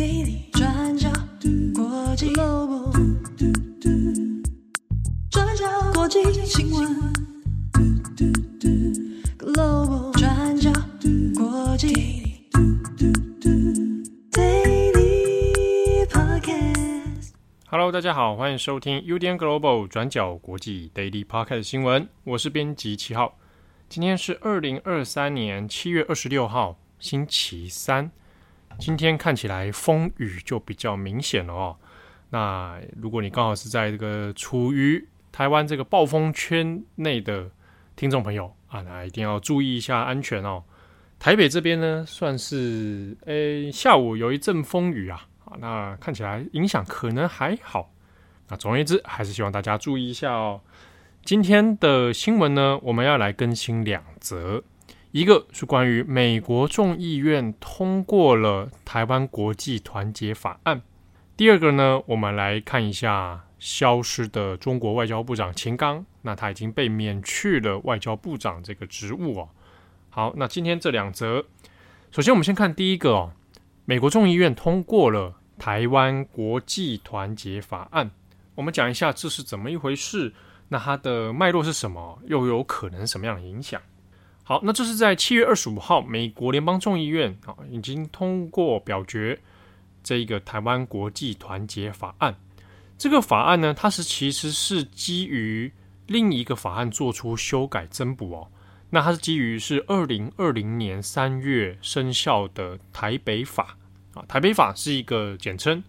Daily 转角国际 Global 转角国际新闻 Global 转角国际 Daily Podcast。Hello，大家好，欢迎收听 UDN Global 转角国际 Daily Podcast 的新闻。我是编辑七号，今天是二零二三年七月二十六号，星期三。今天看起来风雨就比较明显了哦。那如果你刚好是在这个处于台湾这个暴风圈内的听众朋友啊，那一定要注意一下安全哦。台北这边呢，算是诶下午有一阵风雨啊，啊，那看起来影响可能还好。那总而言之，还是希望大家注意一下哦。今天的新闻呢，我们要来更新两则。一个是关于美国众议院通过了台湾国际团结法案。第二个呢，我们来看一下消失的中国外交部长秦刚，那他已经被免去了外交部长这个职务哦。好，那今天这两则，首先我们先看第一个哦，美国众议院通过了台湾国际团结法案。我们讲一下这是怎么一回事，那它的脉络是什么，又有可能什么样的影响？好，那这是在七月二十五号，美国联邦众议院啊已经通过表决这一个台湾国际团结法案。这个法案呢，它是其实是基于另一个法案做出修改增补哦。那它是基于是二零二零年三月生效的台北法啊，台北法是一个简称，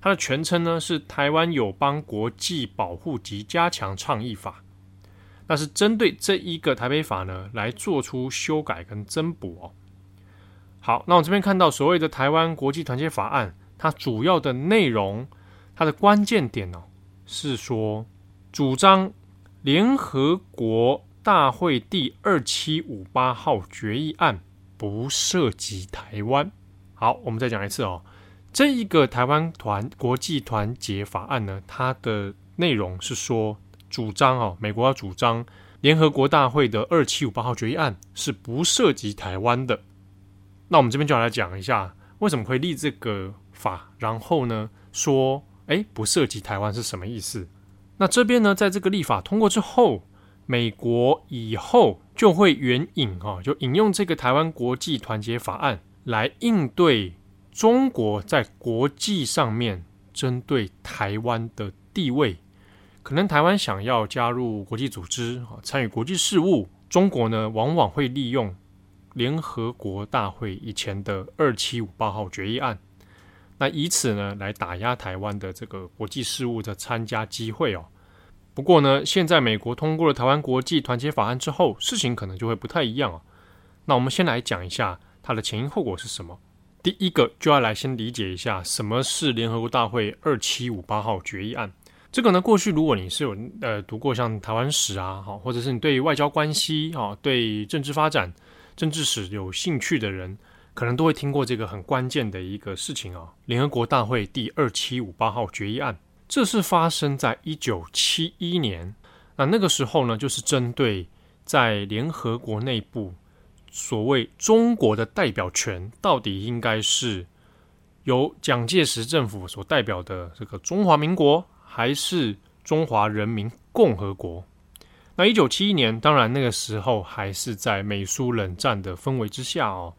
它的全称呢是台湾友邦国际保护及加强倡议法。那是针对这一个台北法呢，来做出修改跟增补哦。好，那我这边看到所谓的台湾国际团结法案，它主要的内容，它的关键点哦，是说主张联合国大会第二七五八号决议案不涉及台湾。好，我们再讲一次哦，这一个台湾团国际团结法案呢，它的内容是说。主张哦，美国要主张联合国大会的二七五八号决议案是不涉及台湾的。那我们这边就要来讲一下，为什么会立这个法？然后呢，说哎，不涉及台湾是什么意思？那这边呢，在这个立法通过之后，美国以后就会援引哈，就引用这个台湾国际团结法案来应对中国在国际上面针对台湾的地位。可能台湾想要加入国际组织啊，参与国际事务，中国呢往往会利用联合国大会以前的二七五八号决议案，那以此呢来打压台湾的这个国际事务的参加机会哦。不过呢，现在美国通过了台湾国际团结法案之后，事情可能就会不太一样哦。那我们先来讲一下它的前因后果是什么。第一个就要来先理解一下什么是联合国大会二七五八号决议案。这个呢，过去如果你是有呃读过像台湾史啊，好，或者是你对外交关系啊、对政治发展、政治史有兴趣的人，可能都会听过这个很关键的一个事情啊。联合国大会第二七五八号决议案，这是发生在一九七一年。那那个时候呢，就是针对在联合国内部所谓中国的代表权，到底应该是由蒋介石政府所代表的这个中华民国。还是中华人民共和国。那一九七一年，当然那个时候还是在美苏冷战的氛围之下哦。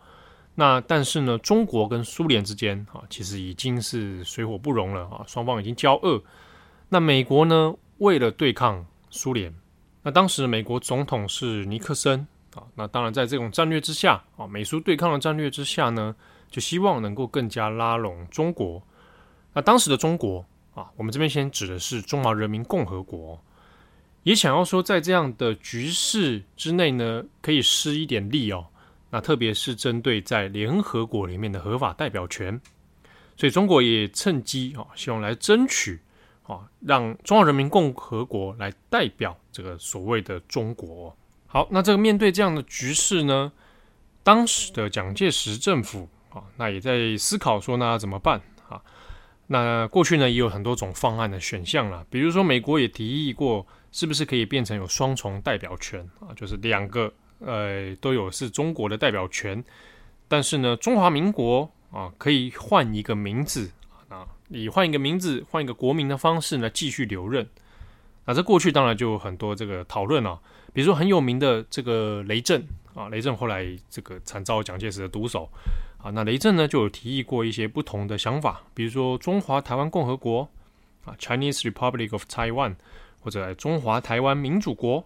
那但是呢，中国跟苏联之间啊，其实已经是水火不容了啊，双方已经交恶。那美国呢，为了对抗苏联，那当时美国总统是尼克森啊。那当然在这种战略之下啊，美苏对抗的战略之下呢，就希望能够更加拉拢中国。那当时的中国。啊，我们这边先指的是中华人民共和国，也想要说在这样的局势之内呢，可以施一点力哦。那特别是针对在联合国里面的合法代表权，所以中国也趁机啊，希望来争取啊，让中华人民共和国来代表这个所谓的中国。好，那这个面对这样的局势呢，当时的蒋介石政府啊，那也在思考说，那怎么办？那过去呢，也有很多种方案的选项啦，比如说美国也提议过，是不是可以变成有双重代表权啊？就是两个呃都有是中国的代表权，但是呢，中华民国啊，可以换一个名字啊，以换一个名字、换一个国名的方式呢继续留任。那这过去当然就有很多这个讨论了，比如说很有名的这个雷震啊，雷震后来这个惨遭蒋介石的毒手啊，那雷震呢就有提议过一些不同的想法，比如说中华台湾共和国啊，Chinese Republic of Taiwan，或者中华台湾民主国。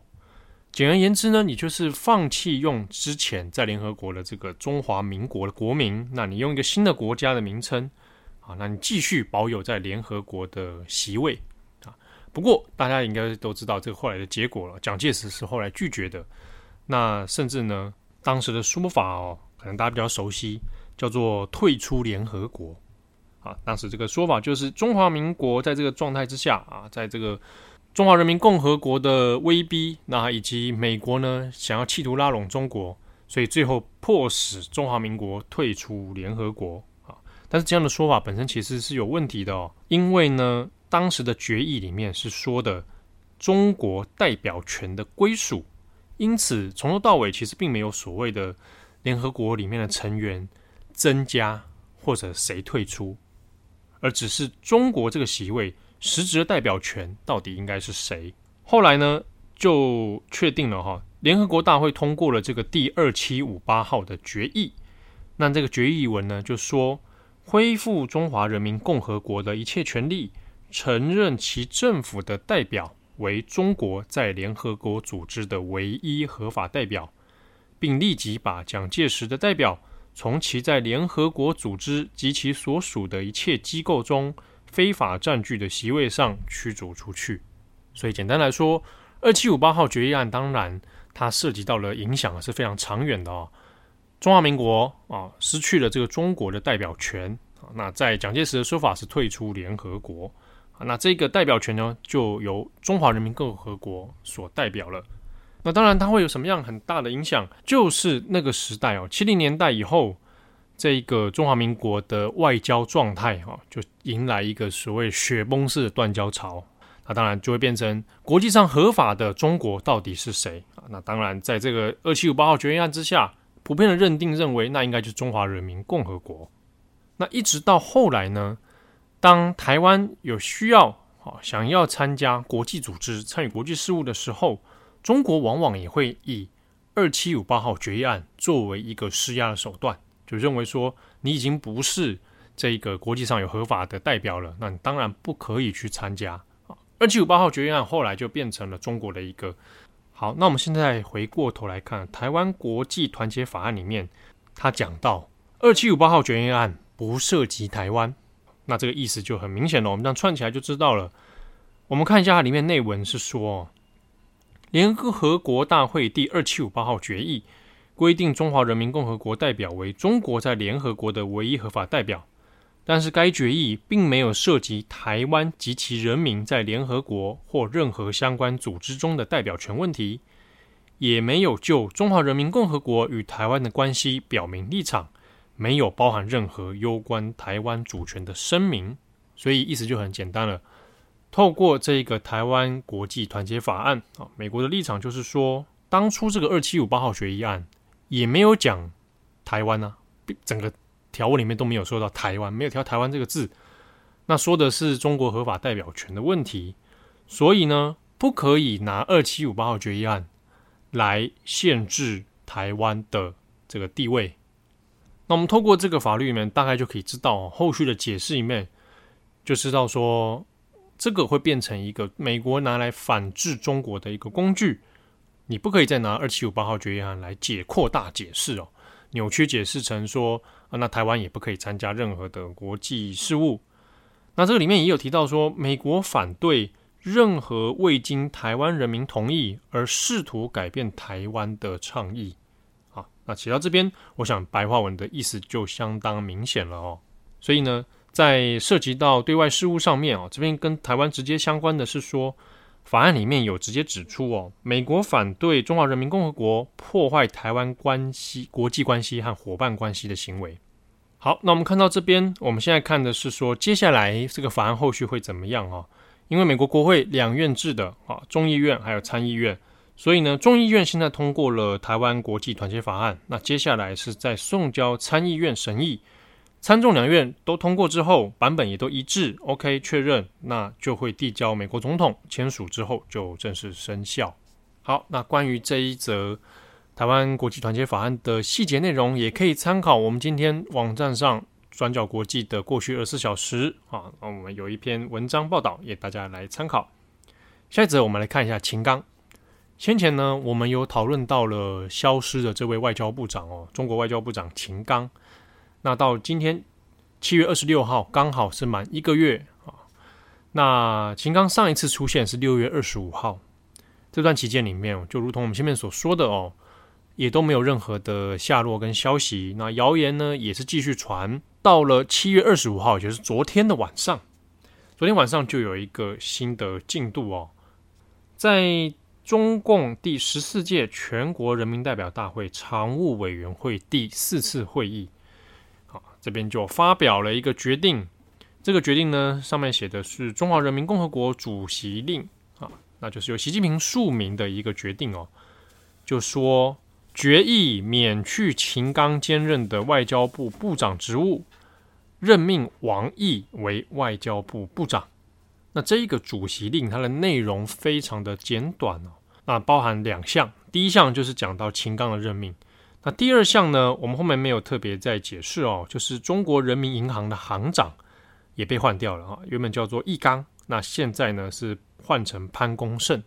简而言之呢，你就是放弃用之前在联合国的这个中华民国的国名，那你用一个新的国家的名称啊，那你继续保有在联合国的席位。啊不过，大家应该都知道这个后来的结果了。蒋介石是后来拒绝的。那甚至呢，当时的说法哦，可能大家比较熟悉，叫做退出联合国。啊，当时这个说法就是中华民国在这个状态之下啊，在这个中华人民共和国的威逼，那以及美国呢想要企图拉拢中国，所以最后迫使中华民国退出联合国。啊，但是这样的说法本身其实是有问题的哦，因为呢。当时的决议里面是说的中国代表权的归属，因此从头到尾其实并没有所谓的联合国里面的成员增加或者谁退出，而只是中国这个席位实质的代表权到底应该是谁。后来呢，就确定了哈，联合国大会通过了这个第二七五八号的决议，那这个决议文呢就说恢复中华人民共和国的一切权利。承认其政府的代表为中国在联合国组织的唯一合法代表，并立即把蒋介石的代表从其在联合国组织及其所属的一切机构中非法占据的席位上驱逐出去。所以，简单来说，二七五八号决议案当然它涉及到了影响是非常长远的哦。中华民国啊失去了这个中国的代表权啊，那在蒋介石的说法是退出联合国。那这个代表权呢，就由中华人民共和国所代表了。那当然，它会有什么样很大的影响？就是那个时代哦，七零年代以后，这个中华民国的外交状态哈，就迎来一个所谓雪崩式的断交潮。那当然就会变成国际上合法的中国到底是谁啊？那当然，在这个二七五八号决议案之下，普遍的认定认为，那应该就是中华人民共和国。那一直到后来呢？当台湾有需要，啊，想要参加国际组织、参与国际事务的时候，中国往往也会以二七五八号决议案作为一个施压的手段，就认为说你已经不是这个国际上有合法的代表了，那你当然不可以去参加。二七五八号决议案后来就变成了中国的一个。好，那我们现在回过头来看台湾国际团结法案里面，他讲到二七五八号决议案不涉及台湾。那这个意思就很明显了，我们这样串起来就知道了。我们看一下它里面内文是说，联合国大会第二七五八号决议规定，中华人民共和国代表为中国在联合国的唯一合法代表，但是该决议并没有涉及台湾及其人民在联合国或任何相关组织中的代表权问题，也没有就中华人民共和国与台湾的关系表明立场。没有包含任何攸关台湾主权的声明，所以意思就很简单了。透过这个台湾国际团结法案啊，美国的立场就是说，当初这个二七五八号决议案也没有讲台湾啊，整个条文里面都没有说到台湾，没有提到台湾这个字，那说的是中国合法代表权的问题，所以呢，不可以拿二七五八号决议案来限制台湾的这个地位。那我们透过这个法律里面，大概就可以知道后续的解释里面，就知道说这个会变成一个美国拿来反制中国的一个工具。你不可以再拿二七五八号决议案来解扩大解释哦，扭曲解释成说，那台湾也不可以参加任何的国际事务。那这个里面也有提到说，美国反对任何未经台湾人民同意而试图改变台湾的倡议。那写到这边，我想白话文的意思就相当明显了哦。所以呢，在涉及到对外事务上面哦，这边跟台湾直接相关的是说，法案里面有直接指出哦，美国反对中华人民共和国破坏台湾关系、国际关系和伙伴关系的行为。好，那我们看到这边，我们现在看的是说，接下来这个法案后续会怎么样哦？因为美国国会两院制的啊，众议院还有参议院。所以呢，众议院现在通过了台湾国际团结法案，那接下来是在送交参议院审议，参众两院都通过之后，版本也都一致，OK 确认，那就会递交美国总统签署之后就正式生效。好，那关于这一则台湾国际团结法案的细节内容，也可以参考我们今天网站上转角国际的过去二十四小时啊，我们有一篇文章报道，也大家来参考。下一则我们来看一下秦刚。先前呢，我们有讨论到了消失的这位外交部长哦，中国外交部长秦刚。那到今天七月二十六号，刚好是满一个月啊。那秦刚上一次出现是六月二十五号，这段期间里面，就如同我们前面所说的哦，也都没有任何的下落跟消息。那谣言呢，也是继续传。到了七月二十五号，也就是昨天的晚上，昨天晚上就有一个新的进度哦，在中共第十四届全国人民代表大会常务委员会第四次会议。这边就发表了一个决定，这个决定呢，上面写的是中华人民共和国主席令啊，那就是由习近平署名的一个决定哦，就说决议免去秦刚兼任的外交部部长职务，任命王毅为外交部部长。那这一个主席令它的内容非常的简短哦，那包含两项，第一项就是讲到秦刚的任命。那第二项呢，我们后面没有特别再解释哦，就是中国人民银行的行长也被换掉了啊，原本叫做易纲，那现在呢是换成潘功胜，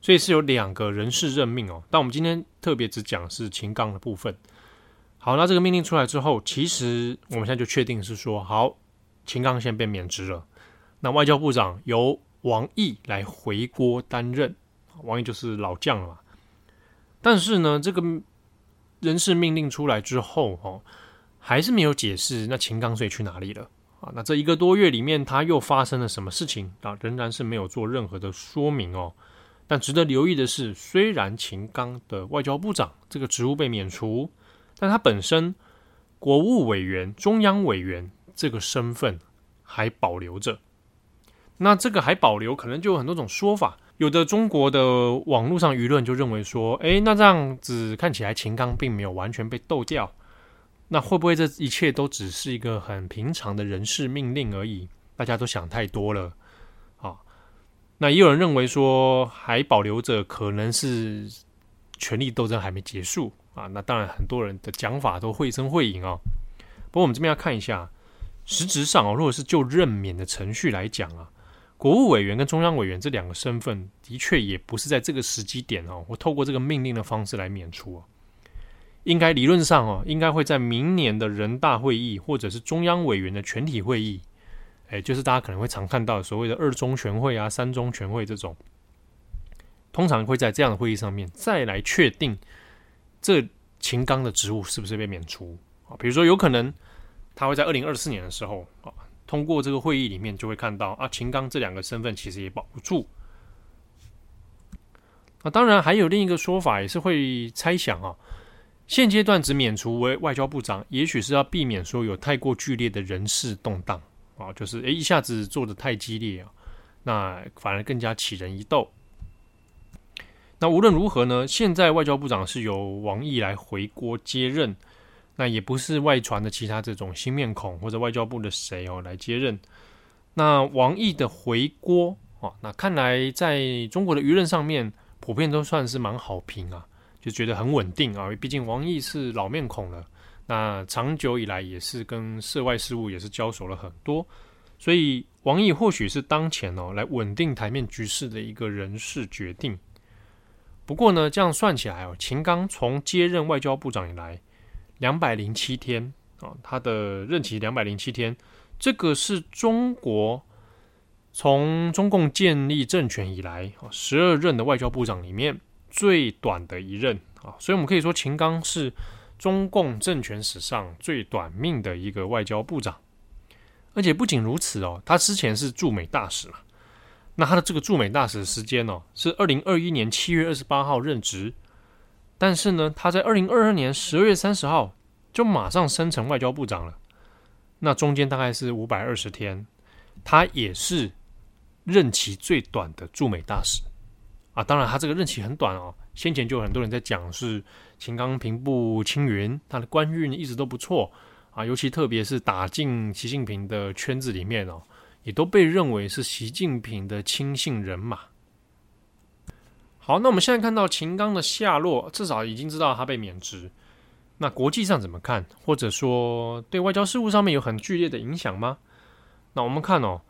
所以是有两个人事任命哦。但我们今天特别只讲是秦刚的部分。好，那这个命令出来之后，其实我们现在就确定是说，好，秦刚先被免职了，那外交部长由王毅来回锅担任，王毅就是老将了嘛。但是呢，这个。人事命令出来之后，哦，还是没有解释那秦刚所以去哪里了啊？那这一个多月里面，他又发生了什么事情啊？仍然是没有做任何的说明哦。但值得留意的是，虽然秦刚的外交部长这个职务被免除，但他本身国务委员、中央委员这个身份还保留着。那这个还保留，可能就有很多种说法。有的中国的网络上舆论就认为说，诶，那这样子看起来秦刚并没有完全被斗掉，那会不会这一切都只是一个很平常的人事命令而已？大家都想太多了啊。那也有人认为说，还保留着可能是权力斗争还没结束啊。那当然，很多人的讲法都绘声绘影啊。不过我们这边要看一下，实质上哦，如果是就任免的程序来讲啊。国务委员跟中央委员这两个身份，的确也不是在这个时机点哦，我透过这个命令的方式来免除哦。应该理论上哦，应该会在明年的人大会议或者是中央委员的全体会议，哎，就是大家可能会常看到所谓的二中全会啊、三中全会这种，通常会在这样的会议上面再来确定这秦刚的职务是不是被免除啊？比如说，有可能他会在二零二四年的时候啊。通过这个会议里面就会看到啊，秦刚这两个身份其实也保不住。那当然还有另一个说法，也是会猜想啊，现阶段只免除为外交部长，也许是要避免说有太过剧烈的人事动荡啊，就是诶一下子做的太激烈啊，那反而更加起人疑窦。那无论如何呢，现在外交部长是由王毅来回锅接任。那也不是外传的其他这种新面孔或者外交部的谁哦来接任。那王毅的回锅哦，那看来在中国的舆论上面普遍都算是蛮好评啊，就觉得很稳定啊。毕竟王毅是老面孔了，那长久以来也是跟涉外事务也是交手了很多，所以王毅或许是当前哦来稳定台面局势的一个人事决定。不过呢，这样算起来哦，秦刚从接任外交部长以来。两百零七天啊，他的任期两百零七天，这个是中国从中共建立政权以来啊十二任的外交部长里面最短的一任啊，所以我们可以说秦刚是中共政权史上最短命的一个外交部长。而且不仅如此哦，他之前是驻美大使嘛，那他的这个驻美大使的时间哦是二零二一年七月二十八号任职。但是呢，他在二零二二年十二月三十号就马上升成外交部长了，那中间大概是五百二十天，他也是任期最短的驻美大使啊。当然，他这个任期很短哦。先前就有很多人在讲是秦刚平步青云，他的官运一直都不错啊，尤其特别是打进习近平的圈子里面哦，也都被认为是习近平的亲信人马。好，那我们现在看到秦刚的下落，至少已经知道他被免职。那国际上怎么看？或者说对外交事务上面有很剧烈的影响吗？那我们看哦，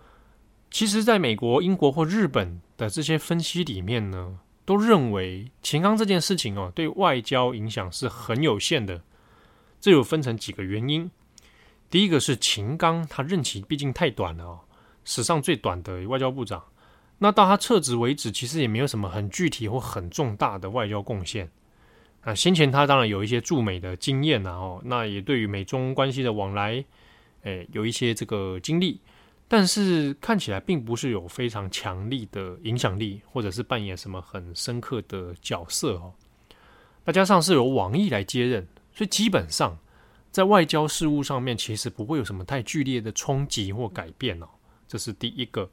其实在美国、英国或日本的这些分析里面呢，都认为秦刚这件事情哦，对外交影响是很有限的。这有分成几个原因。第一个是秦刚他任期毕竟太短了哦，史上最短的外交部长。那到他撤职为止，其实也没有什么很具体或很重大的外交贡献。啊，先前他当然有一些驻美的经验呐，哦，那也对于美中关系的往来，诶，有一些这个经历，但是看起来并不是有非常强力的影响力，或者是扮演什么很深刻的角色哦。再加上是由王毅来接任，所以基本上在外交事务上面，其实不会有什么太剧烈的冲击或改变哦。这是第一个。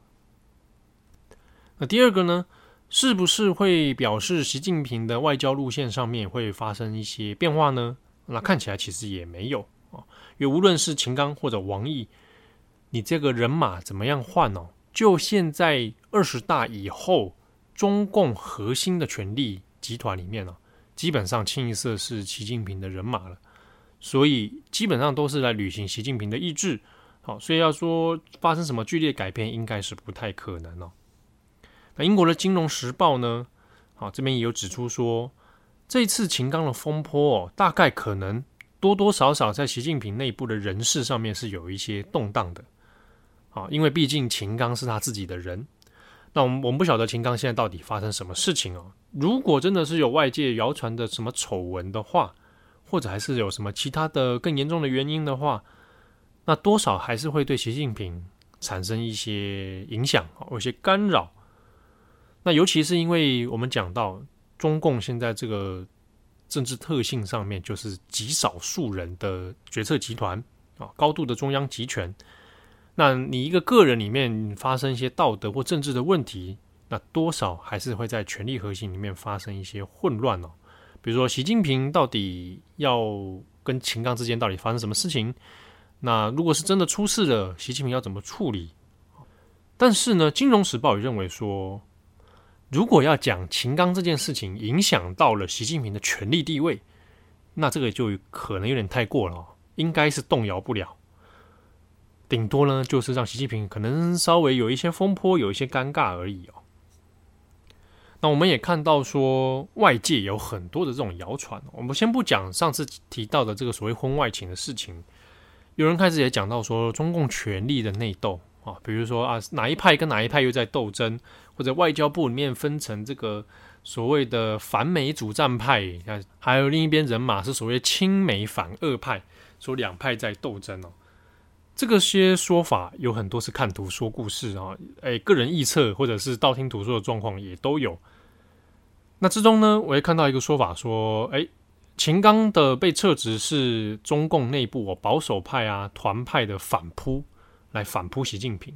那第二个呢？是不是会表示习近平的外交路线上面会发生一些变化呢？那看起来其实也没有啊，因为无论是秦刚或者王毅，你这个人马怎么样换哦？就现在二十大以后，中共核心的权力集团里面呢，基本上清一色是习近平的人马了，所以基本上都是来履行习近平的意志。好，所以要说发生什么剧烈改变，应该是不太可能哦。那英国的《金融时报》呢？好，这边也有指出说，这次秦刚的风波哦，大概可能多多少少在习近平内部的人事上面是有一些动荡的。啊，因为毕竟秦刚是他自己的人。那我们我们不晓得秦刚现在到底发生什么事情哦。如果真的是有外界谣传的什么丑闻的话，或者还是有什么其他的更严重的原因的话，那多少还是会对习近平产生一些影响，有些干扰。那尤其是因为我们讲到中共现在这个政治特性上面，就是极少数人的决策集团啊，高度的中央集权。那你一个个人里面发生一些道德或政治的问题，那多少还是会在权力核心里面发生一些混乱哦。比如说习近平到底要跟秦刚之间到底发生什么事情？那如果是真的出事了，习近平要怎么处理？但是呢，《金融时报》也认为说。如果要讲秦刚这件事情影响到了习近平的权力地位，那这个就可能有点太过了，应该是动摇不了。顶多呢，就是让习近平可能稍微有一些风波，有一些尴尬而已哦。那我们也看到说，外界有很多的这种谣传。我们先不讲上次提到的这个所谓婚外情的事情，有人开始也讲到说，中共权力的内斗。啊，比如说啊，哪一派跟哪一派又在斗争，或者外交部里面分成这个所谓的反美主战派，还有另一边人马是所谓亲美反俄派，说两派在斗争哦。这个些说法有很多是看图说故事啊，诶，个人臆测或者是道听途说的状况也都有。那之中呢，我也看到一个说法说，诶，秦刚的被撤职是中共内部哦保守派啊团派的反扑。来反扑习近平，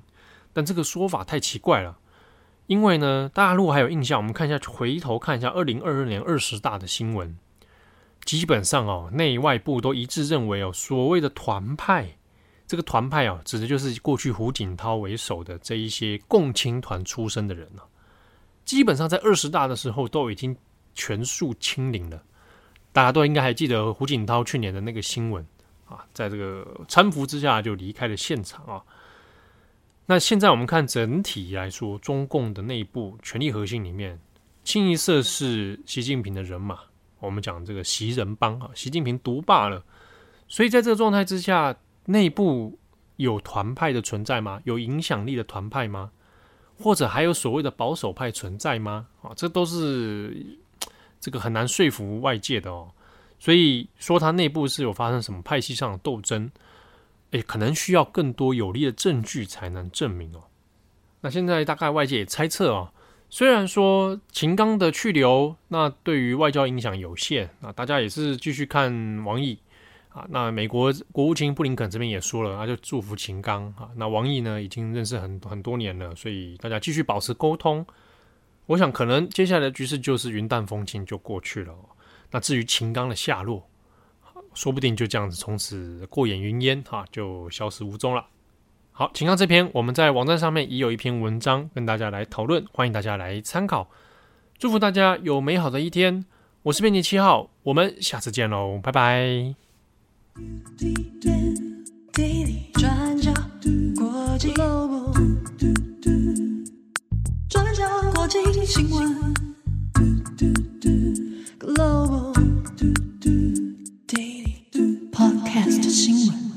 但这个说法太奇怪了，因为呢，大家如果还有印象，我们看一下，回头看一下二零二二年二十大的新闻，基本上哦，内外部都一致认为哦，所谓的团派，这个团派哦，指的就是过去胡锦涛为首的这一些共青团出身的人了，基本上在二十大的时候都已经全数清零了，大家都应该还记得胡锦涛去年的那个新闻。啊，在这个搀扶之下就离开了现场啊。那现在我们看整体来说，中共的内部权力核心里面，清一色是习近平的人马。我们讲这个习人帮啊，习近平独霸了。所以在这个状态之下，内部有团派的存在吗？有影响力的团派吗？或者还有所谓的保守派存在吗？啊，这都是这个很难说服外界的哦。所以说，他内部是有发生什么派系上的斗争，诶，可能需要更多有力的证据才能证明哦。那现在大概外界也猜测啊，虽然说秦刚的去留，那对于外交影响有限，那大家也是继续看王毅啊。那美国国务卿布林肯这边也说了，那就祝福秦刚啊。那王毅呢，已经认识很很多年了，所以大家继续保持沟通。我想，可能接下来的局势就是云淡风轻就过去了。那至于秦刚的下落，说不定就这样子从此过眼云烟哈，就消失无踪了。好，请看这篇，我们在网站上面已有一篇文章跟大家来讨论，欢迎大家来参考。祝福大家有美好的一天，我是编辑七号，我们下次见喽，拜拜。转角国际 Global，转角国际新闻。Global Podcast 新闻。